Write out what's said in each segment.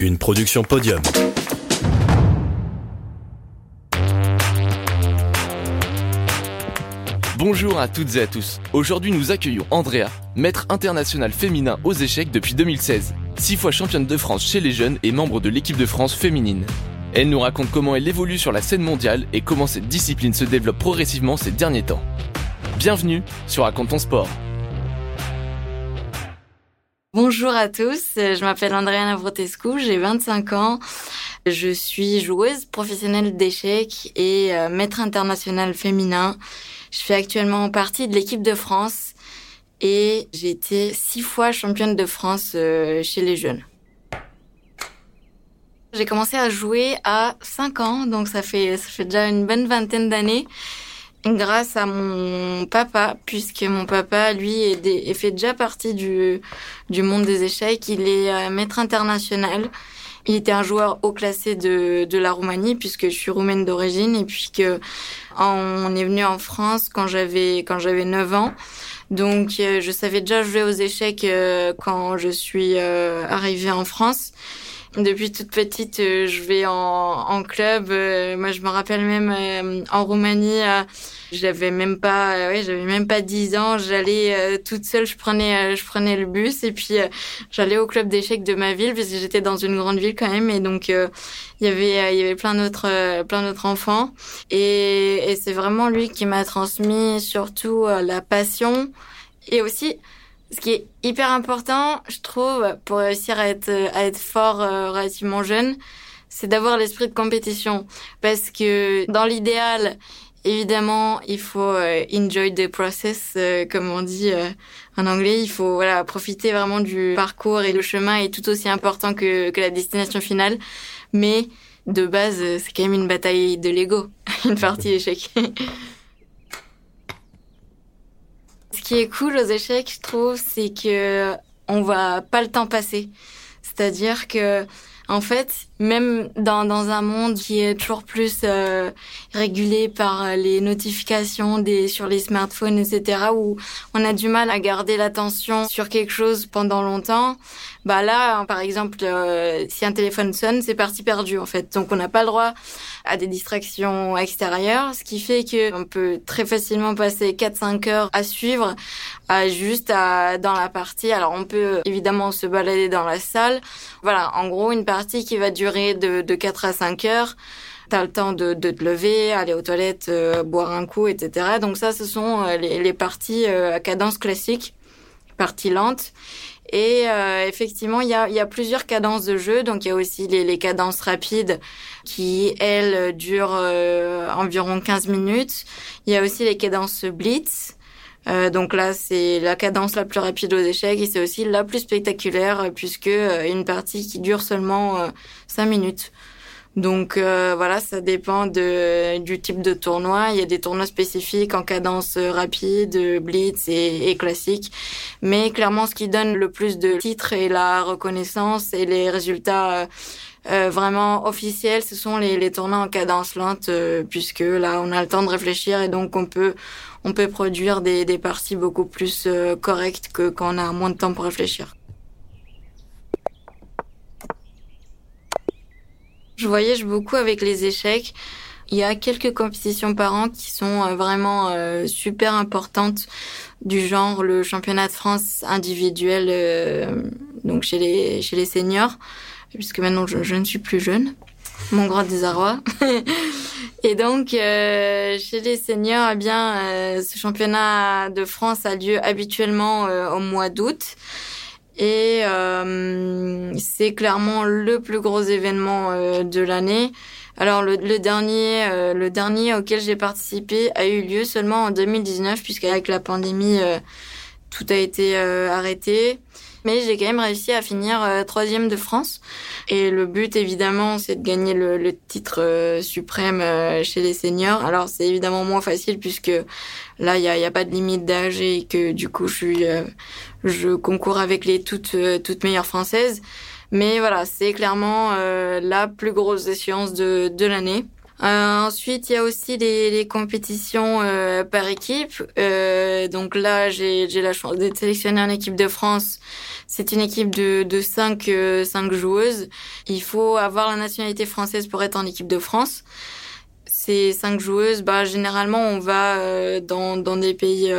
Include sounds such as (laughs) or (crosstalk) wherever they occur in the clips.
une production podium. Bonjour à toutes et à tous. Aujourd'hui, nous accueillons Andrea, maître international féminin aux échecs depuis 2016, six fois championne de France chez les jeunes et membre de l'équipe de France féminine. Elle nous raconte comment elle évolue sur la scène mondiale et comment cette discipline se développe progressivement ces derniers temps. Bienvenue sur Raconte ton sport. Bonjour à tous, je m'appelle Andrea Navrotescu, j'ai 25 ans. Je suis joueuse professionnelle d'échecs et euh, maître international féminin. Je fais actuellement partie de l'équipe de France et j'ai été six fois championne de France euh, chez les jeunes. J'ai commencé à jouer à 5 ans, donc ça fait déjà une bonne vingtaine d'années grâce à mon papa, puisque mon papa, lui, est, fait déjà partie du, du monde des échecs. Il est euh, maître international. Il était un joueur haut classé de, de la Roumanie, puisque je suis roumaine d'origine, et puis que on est venu en France quand j'avais quand j'avais 9 ans. Donc euh, je savais déjà jouer aux échecs euh, quand je suis arrivée en France. Depuis toute petite, euh, je vais en, en club. Euh, moi, je me rappelle même euh, en Roumanie, j'avais même pas, ouais, j'avais même pas 10 ans. J'allais toute seule, je prenais, je prenais le bus et puis j'allais au club d'échecs de ma ville parce que j'étais dans une grande ville quand même et donc il y avait, il y avait plein d'autres, plein d'autres enfants et, et c'est vraiment lui qui m'a transmis surtout la passion et aussi ce qui est hyper important, je trouve, pour réussir à être, à être fort euh, relativement jeune, c'est d'avoir l'esprit de compétition. Parce que dans l'idéal, évidemment, il faut euh, enjoy the process, euh, comme on dit en anglais. Il faut voilà profiter vraiment du parcours et le chemin est tout aussi important que, que la destination finale. Mais de base, c'est quand même une bataille de l'ego, (laughs) une partie d'échec. (laughs) Ce qui est cool aux échecs, je trouve, c'est que on voit pas le temps passer. C'est-à-dire que, en fait, même dans, dans un monde qui est toujours plus euh, régulé par les notifications des sur les smartphones, etc., où on a du mal à garder l'attention sur quelque chose pendant longtemps, bah là, par exemple, euh, si un téléphone sonne, c'est parti perdu en fait. Donc on n'a pas le droit à des distractions extérieures, ce qui fait que on peut très facilement passer 4-5 heures à suivre, à juste à, dans la partie. Alors on peut évidemment se balader dans la salle. Voilà, en gros une partie qui va durer de, de 4 à 5 heures. T'as le temps de, te lever, aller aux toilettes, euh, boire un coup, etc. Donc ça, ce sont euh, les, parties euh, à cadence classique, parties lentes. Et effectivement, il y a, plusieurs cadences de jeu. Donc il y a aussi les, les cadences rapides qui, elles, durent environ 15 minutes. Il y a aussi les cadences blitz. Euh, donc là, c'est la cadence la plus rapide aux échecs et c'est aussi la plus spectaculaire euh, puisque euh, une partie qui dure seulement 5 minutes. Donc voilà, ça dépend de, du type de tournoi. Il y a des tournois spécifiques en cadence rapide, blitz et, et classique. Mais clairement, ce qui donne le plus de titres et la reconnaissance et les résultats vraiment officiels, ce sont les, les tournois en cadence lente, puisque là, on a le temps de réfléchir et donc on peut on peut produire des, des parties beaucoup plus euh, correctes que quand on a moins de temps pour réfléchir. Je voyage beaucoup avec les échecs. Il y a quelques compétitions par an qui sont euh, vraiment euh, super importantes du genre le championnat de France individuel donc chez les chez les seniors puisque maintenant je, ne suis plus jeune mon grand désarroi. (laughs) et donc, euh, chez les seniors, eh bien, euh, ce championnat de France a lieu habituellement euh, au mois d'août. Et c'est clairement le plus gros événement de l'année. Alors le, le dernier, le dernier auquel j'ai participé a eu lieu seulement en 2019 puisqu'avec la pandémie, tout a été arrêté mais j'ai quand même réussi à finir euh, troisième de France. Et le but, évidemment, c'est de gagner le, le titre euh, suprême euh, chez les seniors. Alors, c'est évidemment moins facile puisque là, il y a, a, pas de limite d'âge et que du coup, je suis, je concours avec les toutes, toutes meilleures françaises. Mais voilà, c'est clairement la plus grosse échéance de, de l'année. Euh, ensuite, il y a aussi les, les compétitions euh, par équipe. Euh, donc là, j'ai la chance d'être sélectionnée en équipe de France. C'est une équipe de, de cinq, euh, cinq joueuses. Il faut avoir la nationalité française pour être en équipe de France. Ces cinq joueuses, bah, généralement, on va euh, dans, dans des pays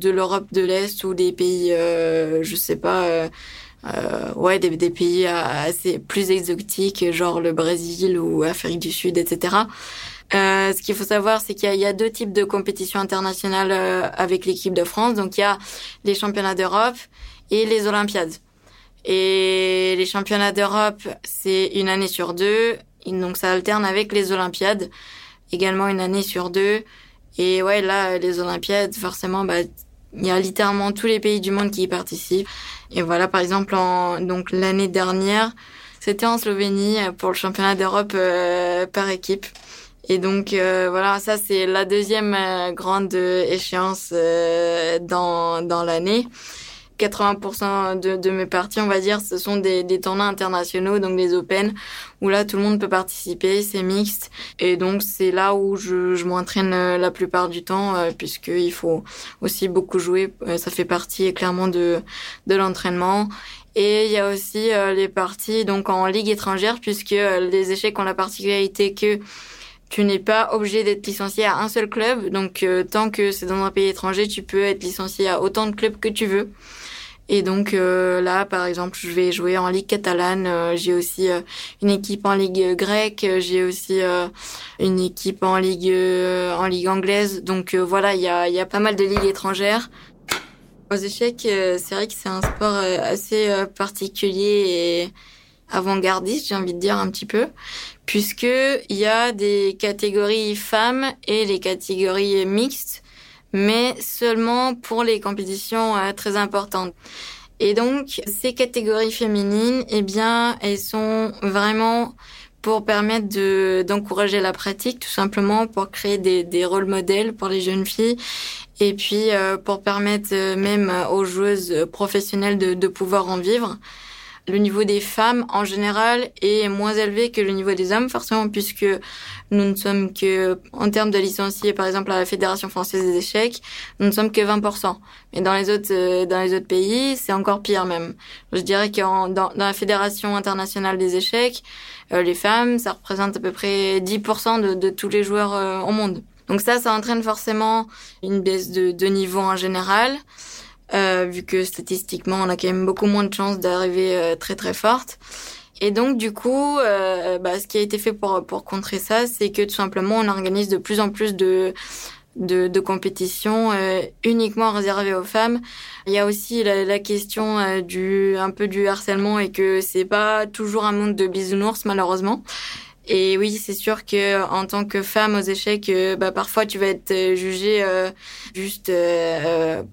de l'Europe de l'Est ou des pays, je sais pas euh, ouais, des, des, pays assez plus exotiques, genre le Brésil ou Afrique du Sud, etc. Euh, ce qu'il faut savoir, c'est qu'il y, y, a deux types de compétitions internationales euh, avec l'équipe de France. Donc il y a les championnats d'Europe et les Olympiades. Et les championnats d'Europe, c'est une année sur deux. Donc ça alterne avec les Olympiades, également une année sur deux. Et ouais, là, les Olympiades, forcément, bah, il y a littéralement tous les pays du monde qui y participent. Et voilà, par exemple, en, donc l'année dernière, c'était en Slovénie pour le championnat d'Europe euh, par équipe. Et donc euh, voilà, ça c'est la deuxième euh, grande échéance dans dans l'année. 80% de, de, mes parties, on va dire, ce sont des, des tournois internationaux, donc des Open, où là tout le monde peut participer, c'est mixte, et donc c'est là où je, je m'entraîne euh, la plupart du temps, euh, puisqu'il faut aussi beaucoup jouer, euh, ça fait partie clairement de, de l'entraînement. Et il y a aussi les parties donc en ligue étrangère, puisque les échecs ont la particularité que tu n'es pas obligé d'être licencié à un seul club. Donc, tant que c'est dans un pays étranger, tu peux être licencié à autant de clubs que tu veux. Et donc euh, là, par exemple, je vais jouer en Ligue catalane. Euh, j'ai aussi euh, une équipe en Ligue grecque. J'ai aussi une équipe en Ligue en Ligue anglaise. Donc voilà, il y a, y a pas mal de ligues étrangères. Aux échecs, c'est vrai que c'est un sport assez particulier et avant-gardiste, j'ai envie de dire un petit peu, puisque il y a des catégories femmes et les catégories mixtes mais seulement pour les compétitions euh, très importantes. Et donc, ces catégories féminines, eh bien, elles sont vraiment pour permettre de d'encourager la pratique, tout simplement pour créer des, des rôles modèles pour les jeunes filles, et puis euh, pour permettre euh, même aux joueuses professionnelles de, de pouvoir en vivre le niveau des femmes en général est moins élevé que le niveau des hommes, forcément, puisque nous ne sommes que, en termes de licenciés, par exemple, à la Fédération française des échecs, nous ne sommes que 20%. Mais dans les autres, euh, dans les autres pays, c'est encore pire même. Je dirais que dans, dans, la Fédération internationale des échecs, euh, les femmes, ça représente à peu près 10% de, de tous les joueurs euh, au monde. Donc ça, ça entraîne forcément une baisse de, de niveau en général euh, vu que statistiquement, on a quand même beaucoup moins de chances d'arriver euh, très très forte. Et donc du coup, euh, bah, ce qui a été fait pour pour contrer ça, c'est que tout simplement, on organise de plus en plus de de, de compétitions euh, uniquement réservées aux femmes. Il y a aussi la, la question euh, du un peu du harcèlement et que c'est pas toujours un monde de bisounours malheureusement. Et oui, c'est sûr que en tant que femme aux échecs, euh, bah, parfois tu vas être euh, jugée euh, juste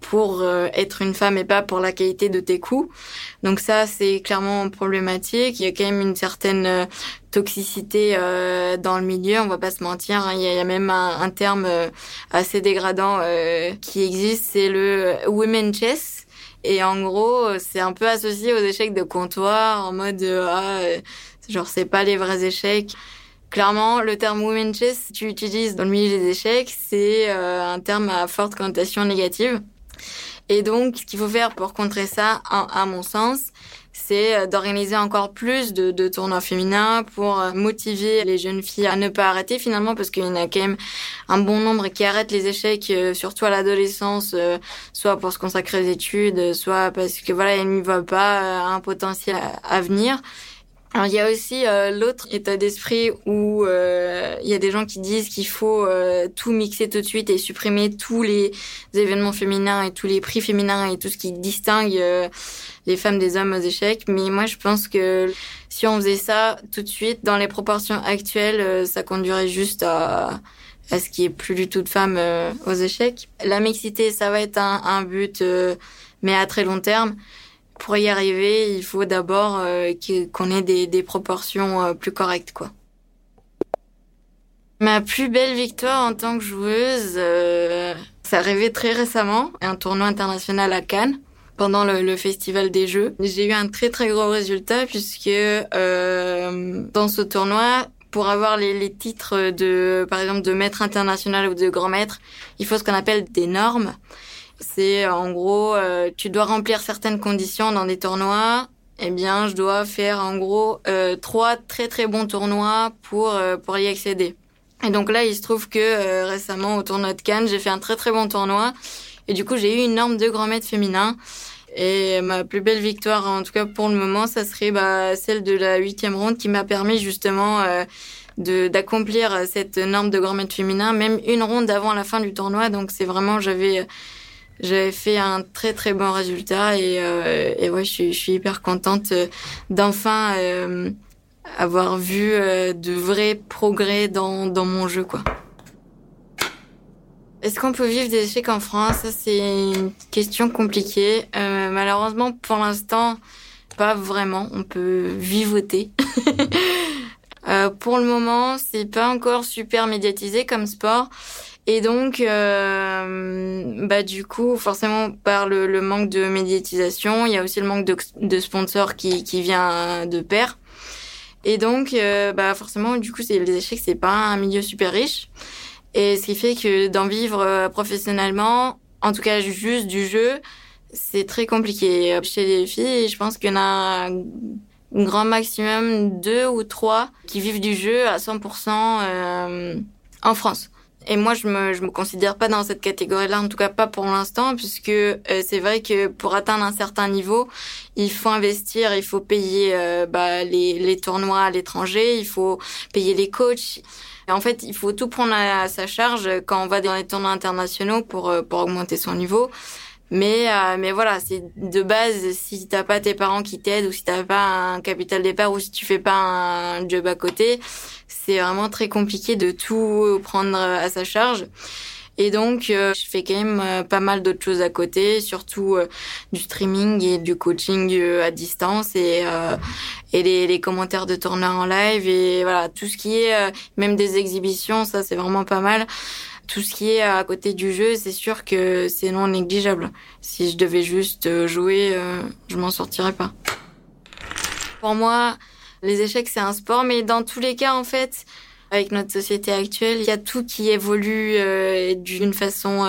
pour être une femme et pas pour la qualité de tes coups. Donc ça, c'est clairement problématique. Il y a quand même une certaine toxicité dans le milieu, on va pas se mentir. Hein. Il, y a, même un, terme assez dégradant qui existe, c'est le women chess. Et en gros, c'est un peu associé aux échecs de comptoir, en mode ah, Genre, c'est pas les vrais échecs. Clairement, le terme women chess, tu utilises dans le milieu des échecs, c'est euh, un terme à forte connotation négative. Et donc, ce qu'il faut faire pour contrer ça, à, mon sens, c'est euh, d'organiser encore plus de, de, tournois féminins pour euh, motiver les jeunes filles à ne pas arrêter finalement, parce qu'il y en a quand même un bon nombre qui arrêtent les échecs, surtout à l'adolescence, soit pour se consacrer aux études, soit parce que voilà, elles n'y voient pas un potentiel à venir. Alors il y a aussi euh, l'autre état d'esprit où euh, il y a des gens qui disent qu'il faut euh, tout mixer tout de suite et supprimer tous les événements féminins et tous les prix féminins et tout ce qui distingue les femmes des hommes aux échecs. Mais moi je pense que si on faisait ça tout de suite dans les proportions actuelles, ça conduirait juste à à ce qui est plus du tout de femmes aux échecs. La mixité, ça va être un, un but, mais à très long terme pour y arriver, il faut d'abord euh, qu'on ait des, proportions euh, plus correctes, quoi. Ma plus belle victoire en tant que joueuse, euh, ça arrivait très récemment, un tournoi international à Cannes pendant le, le festival des Jeux. J'ai eu un très très gros résultat puisque euh, dans ce tournoi, pour avoir les, les, titres de, par exemple, de maître international ou de grand maître, il faut ce qu'on appelle des normes. C'est en gros, euh, tu dois remplir certaines conditions dans des tournois. Eh bien, je dois faire en gros euh, trois très très bons tournois pour euh, pour y accéder. Et donc là, il se trouve que récemment au tournoi de Cannes, j'ai fait un très très bon tournoi. Et du coup, j'ai eu une norme de grand maître féminin. Et ma plus belle victoire, en tout cas pour le moment, ça serait bah, celle de la huitième ronde qui m'a permis justement de d'accomplir cette norme de grand maître féminin, même une ronde avant la fin du tournoi. Donc c'est vraiment, j'avais j'avais fait un très très bon résultat et, euh, et ouais, je suis, je suis hyper contente euh, d'enfin euh, avoir vu euh, de vrais progrès dans, dans mon jeu, quoi. Est-ce qu'on peut vivre des échecs en France? C'est une question compliquée. Euh, malheureusement, pour l'instant, pas vraiment. On peut vivoter. (laughs) euh, pour le moment, c'est pas encore super médiatisé comme sport. Et donc, euh, bah du coup, forcément par le, le, manque de médiatisation, il y a aussi le manque de, de sponsors qui, qui vient de pair. Et donc, euh, bah forcément, du coup, c'est les échecs, c'est pas un milieu super riche. Et ce qui fait que d'en vivre euh, professionnellement, en tout cas juste du jeu, c'est très compliqué. Chez les filles, je pense qu'il y en a un grand maximum deux ou trois qui vivent du jeu à 100% euh, en France. Et moi, je me, je me considère pas dans cette catégorie-là, en tout cas pas pour l'instant, puisque euh, c'est vrai que pour atteindre un certain niveau, il faut investir, il faut payer euh, bah, les, les tournois à l'étranger, il faut payer les coachs. En fait, il faut tout prendre à, sa charge quand on va dans les tournois internationaux pour, euh, pour augmenter son niveau. Mais euh, mais voilà, c'est de base si t'as pas tes parents qui t'aident ou si t'as pas un capital départ ou si tu fais pas un job à côté, c'est vraiment très compliqué de tout prendre à sa charge. Et donc, euh, je fais quand même euh, pas mal d'autres choses à côté, surtout du streaming et du coaching à distance et et les, les, commentaires de tourneurs en live et voilà tout ce qui est même des exhibitions, ça c'est vraiment pas mal tout ce qui est à côté du jeu, c'est sûr que c'est non négligeable. Si je devais juste euh, jouer, euh, je m'en sortirais pas. Pour moi, les échecs c'est un sport, mais dans tous les cas, en fait, avec notre société actuelle, il y a tout qui évolue euh, d'une façon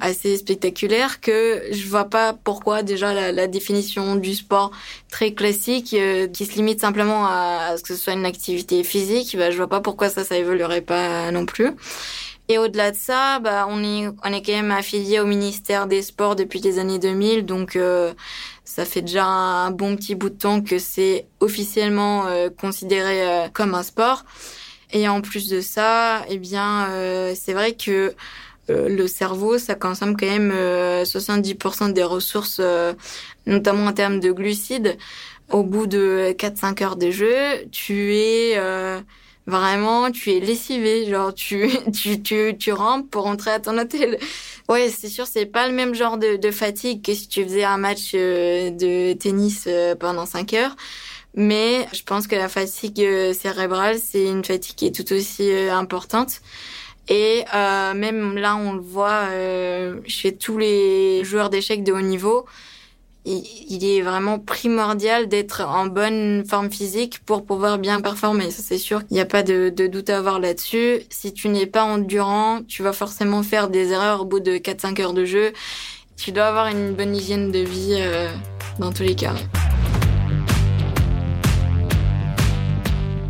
assez spectaculaire que je vois pas pourquoi déjà la, définition du sport très classique qui se limite simplement à, à, ce que ce soit une activité physique, bah, je vois pas pourquoi ça ça évoluerait pas non plus. Et au-delà de ça, bah, on est, on est quand même affilié au ministère des Sports depuis les années 2000, donc euh, ça fait déjà un bon petit bout de temps que c'est officiellement euh, considéré euh, comme un sport. Et en plus de ça, eh bien, c'est vrai que le cerveau, ça consomme quand même 70% des ressources, notamment en termes de glucides. Au bout de 4-5 heures de jeu, tu es Vraiment, tu es lessivé, genre tu (laughs) tu tu tu rampes pour rentrer à ton hôtel. Ouais, c'est sûr, c'est pas le même genre de, de fatigue que si tu faisais un match euh, de tennis euh, pendant 5 heures. Mais je pense que la fatigue euh, cérébrale, c'est une fatigue qui est tout aussi importante. Et euh, même là, on le voit chez tous les joueurs d'échecs de haut niveau il est vraiment primordial d'être en bonne forme physique pour pouvoir bien performer. Ça, c'est sûr. Il n'y a pas de, doute à avoir là-dessus. Si tu n'es pas endurant, tu vas forcément faire des erreurs au bout de 4-5 heures de jeu. Tu dois avoir une bonne hygiène de vie euh, dans tous les cas.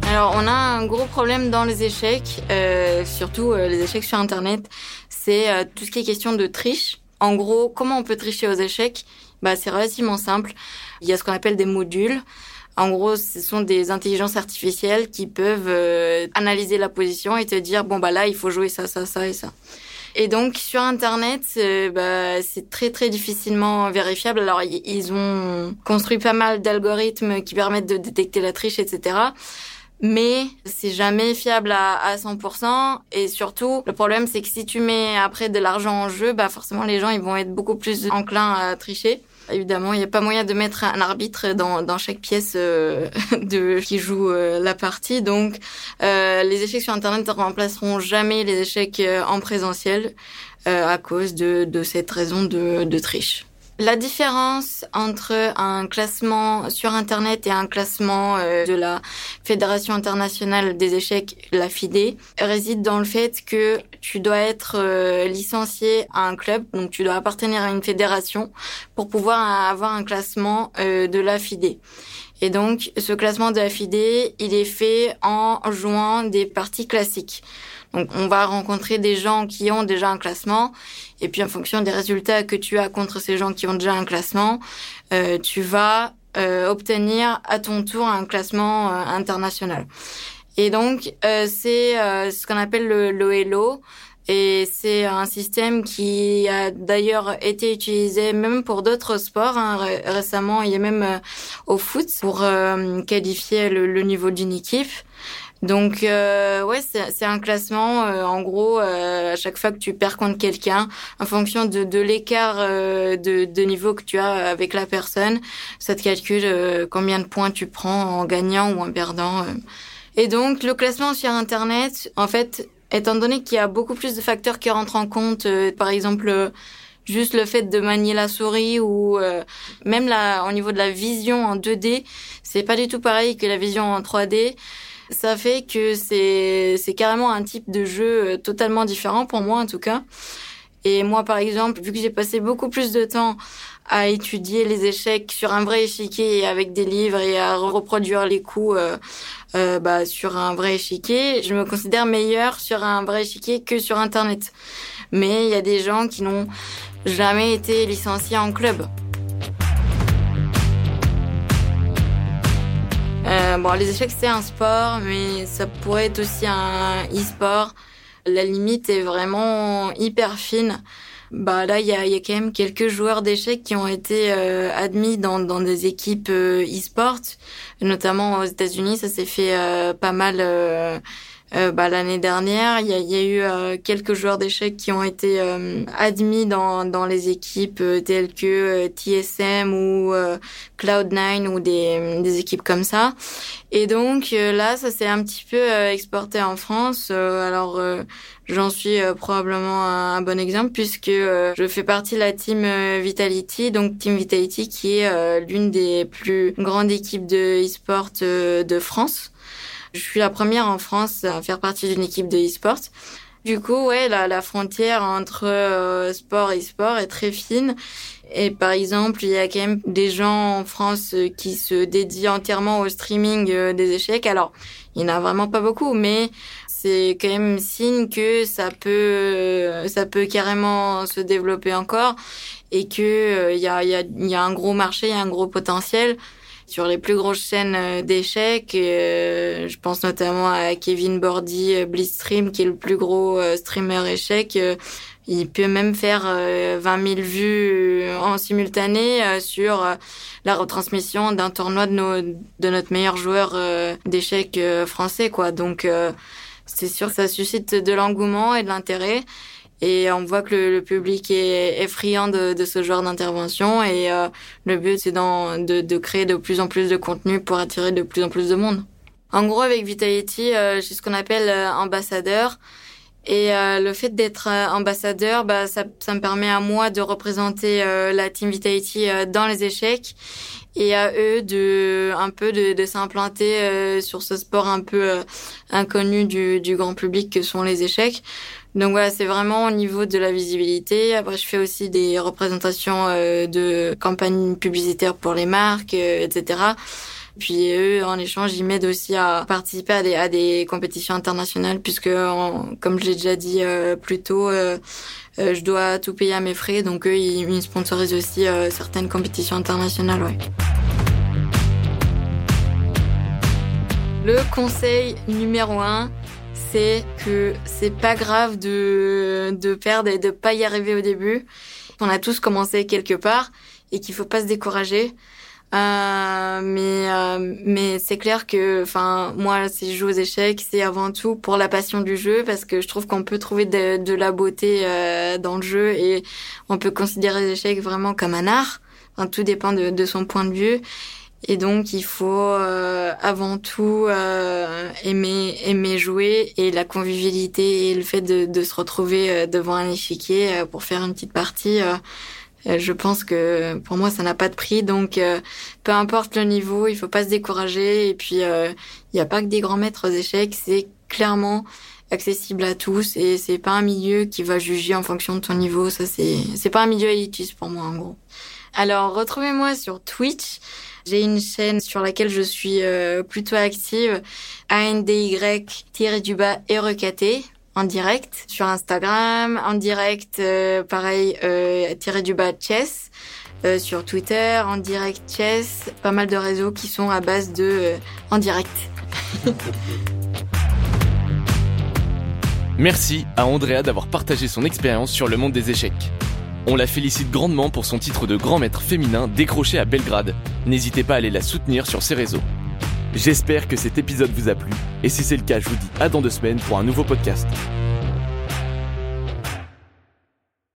Alors, on a un gros problème dans les échecs, euh, surtout euh, les échecs sur Internet. C'est tout ce qui est question de triche. En gros, comment on peut tricher aux échecs? Bah, c'est relativement simple. Il y a ce qu'on appelle des modules. En gros, ce sont des intelligences artificielles qui peuvent euh, analyser la position et te dire bon bah là il faut jouer ça, ça, ça et ça. Et donc sur Internet, euh, bah, c'est très très difficilement vérifiable. Alors ils ont construit pas mal d'algorithmes qui permettent de détecter la triche, etc. Mais c'est jamais fiable à, à 100%. Et surtout, le problème c'est que si tu mets après de l'argent en jeu, bah forcément les gens ils vont être beaucoup plus enclins à tricher. Évidemment, il n'y a pas moyen de mettre un arbitre dans, dans chaque pièce euh, (laughs) de qui joue euh, la partie. Donc, euh, les échecs sur Internet ne remplaceront jamais les échecs en présentiel à cause de, cette raison de, de triche. La différence entre un classement sur Internet et un classement euh, de la Fédération internationale des échecs, la FIDE, réside dans le fait que tu dois être euh, licencié à un club, donc tu dois appartenir à une fédération pour pouvoir avoir un classement euh, de la FIDE. Et donc, ce classement de la FIDE, il est fait en jouant des parties classiques. Donc on va rencontrer des gens qui ont déjà un classement et puis en fonction des résultats que tu as contre ces gens qui ont déjà un classement, euh, tu vas euh, obtenir à ton tour un classement euh, international. Et donc euh, c'est euh, ce qu'on appelle le, le Et c'est un système qui a d'ailleurs été utilisé même pour d'autres sports. Hein. Récemment, il y a même au foot pour qualifier le, le niveau d'une équipe. Donc euh, ouais, c'est un classement. Euh, en gros, euh, à chaque fois que tu perds contre quelqu'un, en fonction de, de l'écart euh, de, de, niveau que tu as avec la personne, ça te calcule combien de points tu prends en gagnant ou en perdant. Et donc le classement sur Internet, en fait, étant donné qu'il y a beaucoup plus de facteurs qui rentrent en compte, par exemple juste le fait de manier la souris ou même là au niveau de la vision en 2D, c'est pas du tout pareil que la vision en 3D ça fait que c'est c'est carrément un type de jeu euh, totalement différent pour moi en tout cas. Et moi par exemple, vu que j'ai passé beaucoup plus de temps à étudier les échecs sur un vrai échiquier avec des livres et à reproduire les coups euh, euh, bah, sur un vrai échiquier, je me considère meilleure sur un vrai échiquier que sur Internet. Mais il y a des gens qui n'ont jamais été licenciés en club. Bon, les échecs, c'est un sport, mais ça pourrait être aussi un e-sport. La limite est vraiment hyper fine. Bah là, il y a, y a, quand même quelques joueurs d'échecs qui ont été euh, admis dans, dans des équipes euh, e-sport, notamment aux États-Unis. Ça s'est fait euh, pas mal euh, bah, l'année dernière, il y a, y a, eu euh, quelques joueurs d'échecs qui ont été euh, admis dans, dans les équipes telles que TSM ou Cloud9 ou des, des équipes comme ça. Et donc là, ça s'est un petit peu exporté en France. alors j'en suis probablement un, bon exemple puisque je fais partie de la team Vitality, donc Team Vitality qui est l'une des plus grandes équipes de e-sport de France. Je suis la première en France à faire partie d'une équipe de e-sport. Du coup, ouais, la, la frontière entre euh, sport et sport est très fine. Et par exemple, il y a quand même des gens en France euh, qui se dédient entièrement au streaming euh, des échecs. Alors, il n'y en a vraiment pas beaucoup, mais c'est quand même signe que ça peut, ça peut carrément se développer encore et que il y a, y, a, y a un gros marché, il y a un gros potentiel sur les plus grosses chaînes euh, d'échecs. Euh, je pense notamment à Kevin Bordy euh, Blitzstream, qui est le plus gros streamer échec. il peut même faire 20 000 vues en simultané sur la retransmission d'un tournoi de, nos, de notre meilleur joueur d'échecs français, quoi. Donc, c'est sûr que ça suscite de l'engouement et de l'intérêt. Et on voit que le, public est, friand de, de, ce genre d'intervention. Et euh, le but, c'est de, de, créer de plus en plus de contenu pour attirer de plus en plus de monde. En gros, avec Vitality, euh, j'ai ce qu'on appelle euh, ambassadeur. Et euh, le fait d'être ambassadeur, bah, ça, ça, me permet à moi de représenter la team Vitality dans les échecs et à eux de un peu de, de s'implanter sur ce sport un peu inconnu du, du grand public que sont les échecs. Donc voilà, c'est vraiment au niveau de la visibilité. Après, je fais aussi des représentations euh, de campagnes publicitaires pour les marques, euh, etc. Puis eux, en échange, ils m'aident aussi à participer à des, compétitions internationales, puisque, comme je l'ai déjà dit euh, plus tôt, je dois tout payer à mes frais. Donc eux, ils, ils sponsorisent aussi certaines compétitions internationales. Ouais. Le conseil numéro un, c'est que c'est pas grave de, de perdre et de pas y arriver au début. On a tous commencé quelque part et qu'il faut pas se décourager. Euh, mais euh, mais c'est clair que enfin moi si je joue aux échecs c'est avant tout pour la passion du jeu parce que je trouve qu'on peut trouver de, la beauté euh, dans le jeu et on peut considérer les échecs vraiment comme un art enfin, tout dépend de, de son point de vue et donc il faut euh, avant tout euh, aimer aimer jouer. Et la convivialité et le fait de, de se retrouver euh, devant un échiquier pour faire une petite partie je pense que pour moi ça n'a pas de prix. Donc peu importe le niveau il faut pas se décourager. Et puis il n'y a pas que des grands maîtres aux échecs. C'est clairement accessible à tous. Et c'est pas un milieu qui va juger en fonction de ton niveau. Ça c'est c'est pas un milieu élitiste pour moi en gros. Alors retrouvez-moi sur Twitch j'ai une chaîne sur laquelle je suis euh, plutôt active, et en direct sur Instagram, en direct euh, pareil euh, tiré du bas chess sur Twitter, en direct chess, pas mal de réseaux qui sont à base de en direct. (laughs) Merci à Andrea d'avoir partagé son expérience sur le monde des échecs. On la félicite grandement pour son titre de grand maître féminin décroché à Belgrade. N'hésitez pas à aller la soutenir sur ses réseaux. J'espère que cet épisode vous a plu, et si c'est le cas, je vous dis à dans deux semaines pour un nouveau podcast.